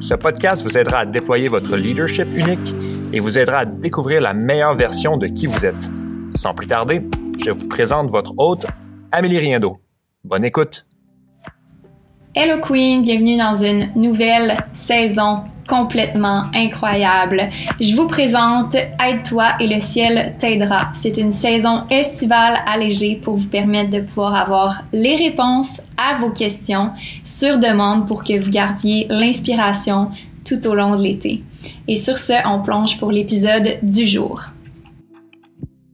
ce podcast vous aidera à déployer votre leadership unique et vous aidera à découvrir la meilleure version de qui vous êtes. Sans plus tarder, je vous présente votre hôte, Amélie Riendo. Bonne écoute. Hello Queen, bienvenue dans une nouvelle saison complètement incroyable. Je vous présente Aide-toi et le ciel t'aidera. C'est une saison estivale allégée pour vous permettre de pouvoir avoir les réponses à vos questions sur demande pour que vous gardiez l'inspiration tout au long de l'été. Et sur ce, on plonge pour l'épisode du jour.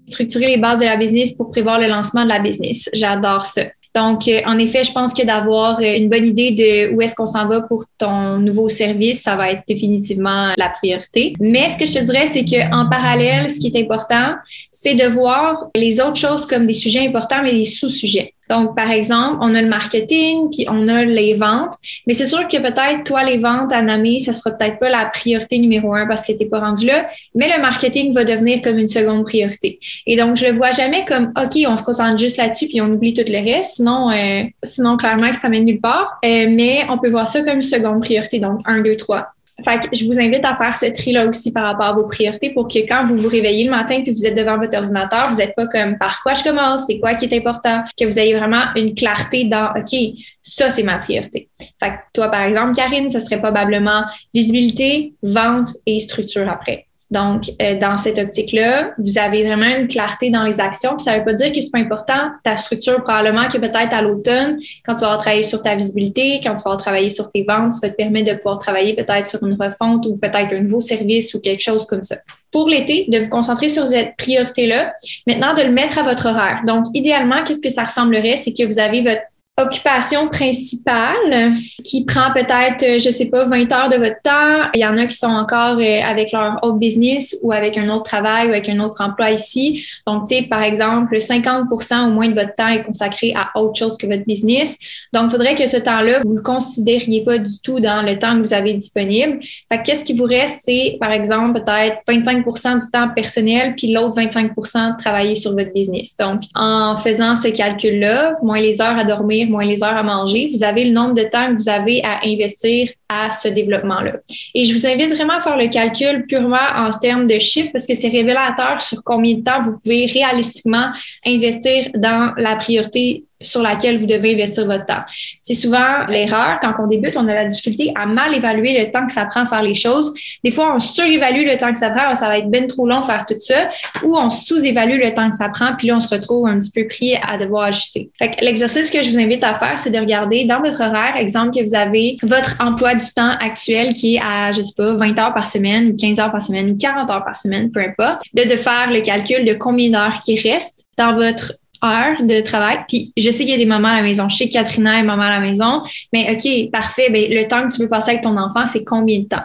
Structurer les bases de la business pour prévoir le lancement de la business. J'adore ça. Donc, euh, en effet, je pense que d'avoir euh, une bonne idée de où est-ce qu'on s'en va pour ton nouveau service, ça va être définitivement la priorité. Mais ce que je te dirais, c'est qu'en parallèle, ce qui est important, c'est de voir les autres choses comme des sujets importants, mais des sous-sujets. Donc, par exemple, on a le marketing, puis on a les ventes. Mais c'est sûr que peut-être, toi, les ventes à Namé, ça sera peut-être pas la priorité numéro un parce que t'es pas rendu là. Mais le marketing va devenir comme une seconde priorité. Et donc, je le vois jamais comme, OK, on se concentre juste là-dessus puis on oublie tout le reste. Sinon, euh, sinon clairement, ça mène nulle part. Euh, mais on peut voir ça comme une seconde priorité. Donc, un, deux, trois. Fait que je vous invite à faire ce tri-là aussi par rapport à vos priorités pour que quand vous vous réveillez le matin puis vous êtes devant votre ordinateur, vous n'êtes pas comme par quoi je commence, c'est quoi qui est important, que vous ayez vraiment une clarté dans OK, ça c'est ma priorité. Fait que toi, par exemple, Karine, ce serait probablement visibilité, vente et structure après. Donc, euh, dans cette optique-là, vous avez vraiment une clarté dans les actions. Ça ne veut pas dire que c'est pas important. Ta structure, probablement que peut-être à l'automne, quand tu vas travailler sur ta visibilité, quand tu vas travailler sur tes ventes, ça va te permettre de pouvoir travailler peut-être sur une refonte ou peut-être un nouveau service ou quelque chose comme ça. Pour l'été, de vous concentrer sur cette priorité-là. Maintenant, de le mettre à votre horaire. Donc, idéalement, qu'est-ce que ça ressemblerait? C'est que vous avez votre occupation principale qui prend peut-être, euh, je sais pas, 20 heures de votre temps. Il y en a qui sont encore euh, avec leur autre business ou avec un autre travail ou avec un autre emploi ici. Donc, tu sais, par exemple, 50% au moins de votre temps est consacré à autre chose que votre business. Donc, il faudrait que ce temps-là, vous le considériez pas du tout dans le temps que vous avez disponible. Fait qu'est-ce qui vous reste, c'est, par exemple, peut-être 25% du temps personnel, puis l'autre 25 de travailler sur votre business. Donc, en faisant ce calcul-là, moins les heures à dormir, moins les heures à manger, vous avez le nombre de temps que vous avez à investir à ce développement-là. Et je vous invite vraiment à faire le calcul purement en termes de chiffres parce que c'est révélateur sur combien de temps vous pouvez réalistiquement investir dans la priorité sur laquelle vous devez investir votre temps. C'est souvent l'erreur. Quand on débute, on a la difficulté à mal évaluer le temps que ça prend à faire les choses. Des fois, on surévalue le temps que ça prend, ça va être bien trop long faire tout ça, ou on sous-évalue le temps que ça prend, puis là, on se retrouve un petit peu pris à devoir ajuster. Fait que l'exercice que je vous invite à faire, c'est de regarder dans votre horaire, exemple que vous avez votre emploi du temps actuel qui est à, je sais pas, 20 heures par semaine, ou 15 heures par semaine, ou 40 heures par semaine, peu importe, de, de faire le calcul de combien d'heures qui restent dans votre heures de travail. Puis je sais qu'il y a des mamans à la maison. Je sais que Katrina est maman à la maison. Mais OK, parfait. Ben, le temps que tu veux passer avec ton enfant, c'est combien de temps?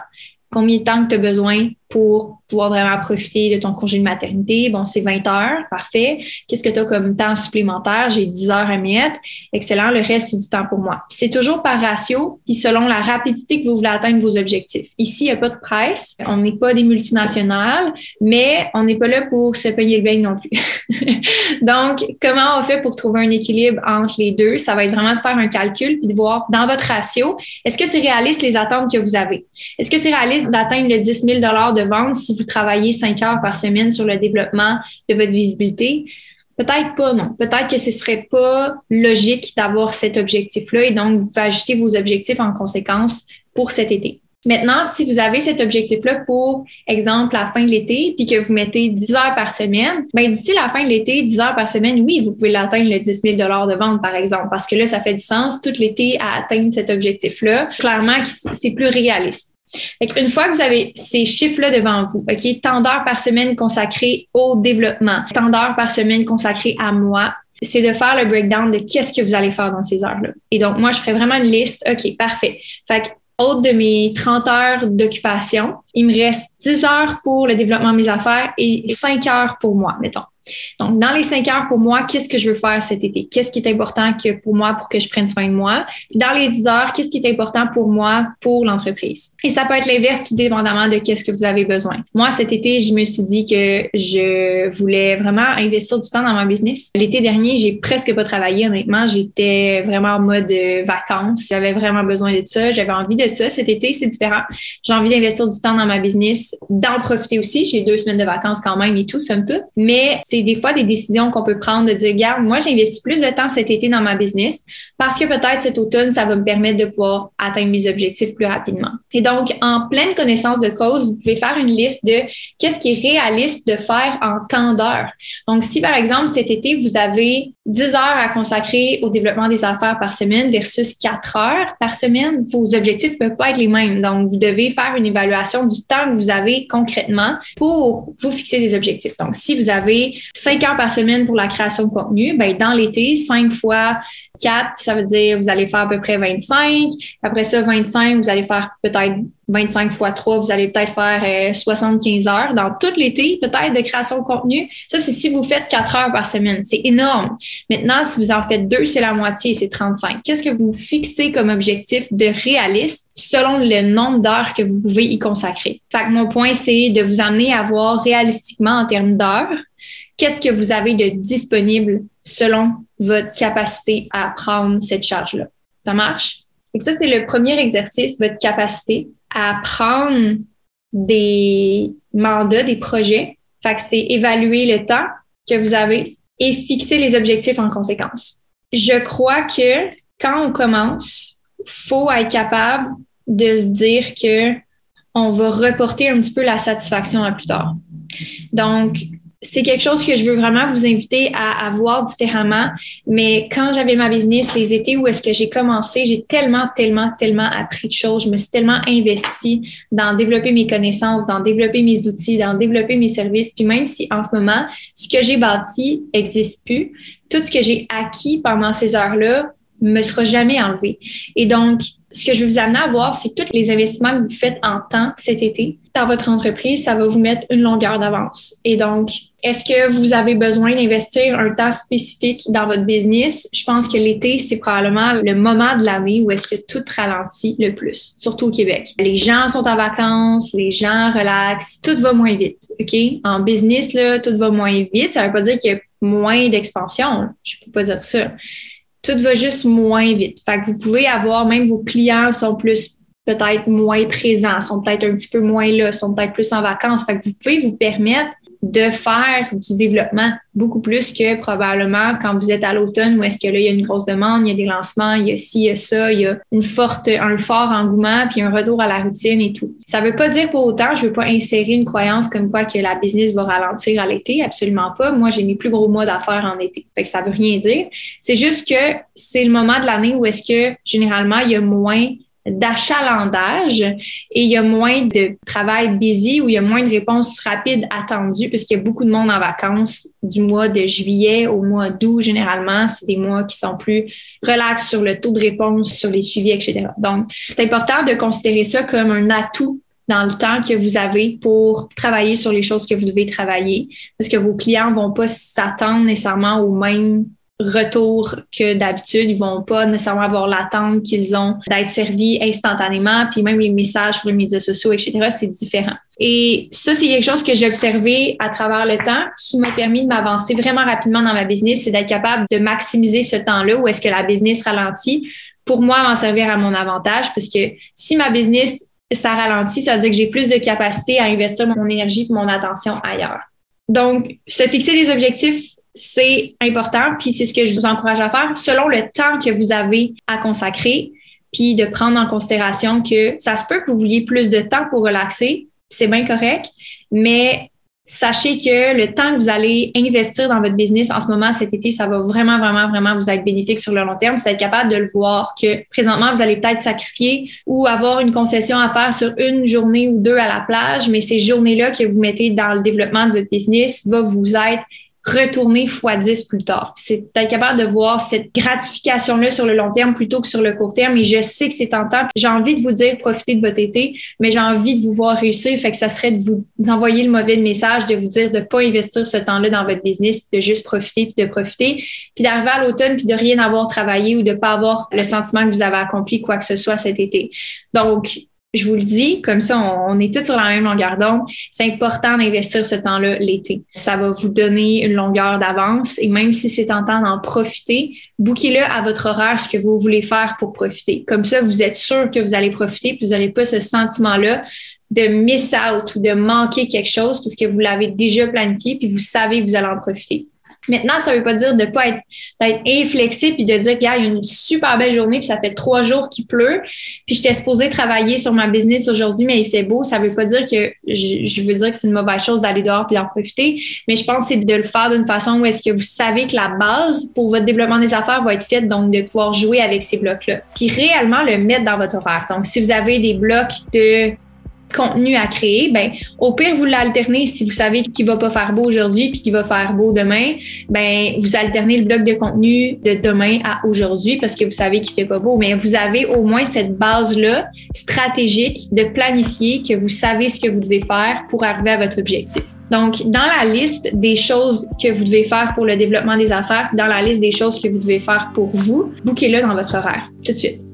Combien de temps que tu as besoin pour pouvoir vraiment profiter de ton congé de maternité. Bon, c'est 20 heures, parfait. Qu'est-ce que tu as comme temps supplémentaire? J'ai 10 heures à mettre. Excellent, le reste, c'est du temps pour moi. C'est toujours par ratio, puis selon la rapidité que vous voulez atteindre vos objectifs. Ici, il n'y a pas de presse. On n'est pas des multinationales, mais on n'est pas là pour se payer le bain non plus. Donc, comment on fait pour trouver un équilibre entre les deux? Ça va être vraiment de faire un calcul puis de voir dans votre ratio, est-ce que c'est réaliste les attentes que vous avez? Est-ce que c'est réaliste d'atteindre le 10 000 de vente si vous travaillez cinq heures par semaine sur le développement de votre visibilité? Peut-être pas, non. Peut-être que ce serait pas logique d'avoir cet objectif-là et donc vous pouvez ajuster vos objectifs en conséquence pour cet été. Maintenant, si vous avez cet objectif-là pour, exemple, la fin de l'été, puis que vous mettez 10 heures par semaine, ben d'ici la fin de l'été, 10 heures par semaine, oui, vous pouvez l'atteindre le 10 000 de vente, par exemple, parce que là, ça fait du sens tout l'été à atteindre cet objectif-là. Clairement, c'est plus réaliste. Une fois que vous avez ces chiffres-là devant vous, OK, tant d'heures par semaine consacrées au développement, tant d'heures par semaine consacrées à moi, c'est de faire le breakdown de qu'est-ce que vous allez faire dans ces heures-là. Et donc, moi, je ferai vraiment une liste. OK, parfait. Fait autre de mes 30 heures d'occupation, il me reste 10 heures pour le développement de mes affaires et 5 heures pour moi, mettons. Donc, dans les cinq heures pour moi, qu'est-ce que je veux faire cet été? Qu'est-ce qui est important que pour moi pour que je prenne soin de moi? dans les dix heures, qu'est-ce qui est important pour moi pour l'entreprise? Et ça peut être l'inverse, tout dépendamment de qu'est-ce que vous avez besoin. Moi, cet été, je me suis dit que je voulais vraiment investir du temps dans ma business. L'été dernier, j'ai presque pas travaillé, honnêtement. J'étais vraiment en mode euh, vacances. J'avais vraiment besoin de ça. J'avais envie de ça. Cet été, c'est différent. J'ai envie d'investir du temps dans ma business, d'en profiter aussi. J'ai deux semaines de vacances quand même et tout, somme toute. Mais des fois des décisions qu'on peut prendre de dire, regarde, moi, j'investis plus de temps cet été dans ma business parce que peut-être cet automne, ça va me permettre de pouvoir atteindre mes objectifs plus rapidement. Et donc, en pleine connaissance de cause, vous pouvez faire une liste de qu'est-ce qui est réaliste de faire en temps d'heure. Donc, si par exemple, cet été, vous avez 10 heures à consacrer au développement des affaires par semaine versus 4 heures par semaine, vos objectifs ne peuvent pas être les mêmes. Donc, vous devez faire une évaluation du temps que vous avez concrètement pour vous fixer des objectifs. Donc, si vous avez 5 heures par semaine pour la création de contenu, ben, dans l'été, 5 fois 4, ça veut dire vous allez faire à peu près 25. Après ça, 25, vous allez faire peut-être 25 fois 3, vous allez peut-être faire 75 euh, heures dans tout l'été, peut-être de création de contenu. Ça, c'est si vous faites 4 heures par semaine. C'est énorme. Maintenant, si vous en faites deux, c'est la moitié, c'est 35. Qu'est-ce que vous fixez comme objectif de réaliste selon le nombre d'heures que vous pouvez y consacrer? Fait que mon point, c'est de vous amener à voir réalistiquement en termes d'heures qu'est-ce que vous avez de disponible selon votre capacité à prendre cette charge-là. Ça marche? Et ça, c'est le premier exercice, votre capacité à prendre des mandats, des projets. Fait que c'est évaluer le temps que vous avez et fixer les objectifs en conséquence. Je crois que quand on commence, faut être capable de se dire que on va reporter un petit peu la satisfaction à plus tard. Donc, c'est quelque chose que je veux vraiment vous inviter à, à voir différemment. Mais quand j'avais ma business, les étés où est-ce que j'ai commencé, j'ai tellement, tellement, tellement appris de choses. Je me suis tellement investie dans développer mes connaissances, dans développer mes outils, dans développer mes services. Puis même si en ce moment, ce que j'ai bâti n'existe plus, tout ce que j'ai acquis pendant ces heures-là me sera jamais enlevé. Et donc, ce que je veux vous amener à voir, c'est que tous les investissements que vous faites en temps cet été dans votre entreprise, ça va vous mettre une longueur d'avance. Et donc, est-ce que vous avez besoin d'investir un temps spécifique dans votre business? Je pense que l'été, c'est probablement le moment de l'année où est-ce que tout ralentit le plus, surtout au Québec. Les gens sont en vacances, les gens relaxent, tout va moins vite, OK? En business, là, tout va moins vite. Ça veut pas dire qu'il y a moins d'expansion. Je peux pas dire ça tout va juste moins vite. Fait que vous pouvez avoir, même vos clients sont plus peut-être moins présents, sont peut-être un petit peu moins là, sont peut-être plus en vacances. Fait que vous pouvez vous permettre de faire du développement beaucoup plus que probablement quand vous êtes à l'automne où est-ce que là, il y a une grosse demande, il y a des lancements, il y a ci, il y a ça, il y a une forte, un fort engouement, puis un retour à la routine et tout. Ça veut pas dire pour autant, je veux pas insérer une croyance comme quoi que la business va ralentir à l'été, absolument pas. Moi, j'ai mes plus gros mois d'affaires en été. Fait que ça veut rien dire. C'est juste que c'est le moment de l'année où est-ce que généralement il y a moins d'achalandage et il y a moins de travail busy ou il y a moins de réponses rapides attendues puisqu'il y a beaucoup de monde en vacances du mois de juillet au mois d'août. Généralement, c'est des mois qui sont plus relax sur le taux de réponse, sur les suivis, etc. Donc, c'est important de considérer ça comme un atout dans le temps que vous avez pour travailler sur les choses que vous devez travailler parce que vos clients vont pas s'attendre nécessairement au même retour que d'habitude. Ils vont pas nécessairement avoir l'attente qu'ils ont d'être servis instantanément. Puis même les messages sur les médias sociaux, etc., c'est différent. Et ça, c'est quelque chose que j'ai observé à travers le temps qui m'a permis de m'avancer vraiment rapidement dans ma business, c'est d'être capable de maximiser ce temps-là où est-ce que la business ralentit pour moi m'en servir à mon avantage parce que si ma business ça ralentit, ça veut dire que j'ai plus de capacité à investir mon énergie et mon attention ailleurs. Donc, se fixer des objectifs c'est important, puis c'est ce que je vous encourage à faire selon le temps que vous avez à consacrer, puis de prendre en considération que ça se peut que vous vouliez plus de temps pour relaxer, c'est bien correct, mais sachez que le temps que vous allez investir dans votre business en ce moment, cet été, ça va vraiment, vraiment, vraiment vous être bénéfique sur le long terme. C'est être capable de le voir que présentement, vous allez peut-être sacrifier ou avoir une concession à faire sur une journée ou deux à la plage, mais ces journées-là que vous mettez dans le développement de votre business va vous être retourner x10 plus tard. C'est d'être capable de voir cette gratification-là sur le long terme plutôt que sur le court terme. Et je sais que c'est tentant. J'ai envie de vous dire profitez de votre été, mais j'ai envie de vous voir réussir. Fait que ça serait de vous envoyer le mauvais message, de vous dire de pas investir ce temps-là dans votre business, de juste profiter puis de profiter, puis d'arriver à l'automne puis de rien avoir travaillé ou de pas avoir le sentiment que vous avez accompli quoi que ce soit cet été. Donc, je vous le dis, comme ça, on, est tous sur la même longueur d'onde. C'est important d'investir ce temps-là l'été. Ça va vous donner une longueur d'avance et même si c'est tentant d'en profiter, bouquez-le à votre horaire ce que vous voulez faire pour profiter. Comme ça, vous êtes sûr que vous allez profiter puis vous n'aurez pas ce sentiment-là de miss out ou de manquer quelque chose puisque vous l'avez déjà planifié puis vous savez que vous allez en profiter. Maintenant, ça veut pas dire de pas être, inflexible puis de dire, qu'il y a une super belle journée puis ça fait trois jours qu'il pleut puis j'étais supposée travailler sur ma business aujourd'hui mais il fait beau. Ça veut pas dire que je, veux dire que c'est une mauvaise chose d'aller dehors puis d'en profiter, mais je pense que c'est de le faire d'une façon où est-ce que vous savez que la base pour votre développement des affaires va être faite, donc de pouvoir jouer avec ces blocs-là. Puis réellement le mettre dans votre horaire. Donc, si vous avez des blocs de contenu à créer, ben au pire vous l'alternez si vous savez qu'il va pas faire beau aujourd'hui puis qu'il va faire beau demain, ben vous alternez le bloc de contenu de demain à aujourd'hui parce que vous savez qu'il fait pas beau, mais vous avez au moins cette base là stratégique de planifier que vous savez ce que vous devez faire pour arriver à votre objectif. Donc dans la liste des choses que vous devez faire pour le développement des affaires, dans la liste des choses que vous devez faire pour vous, bouquez-le dans votre horaire tout de suite.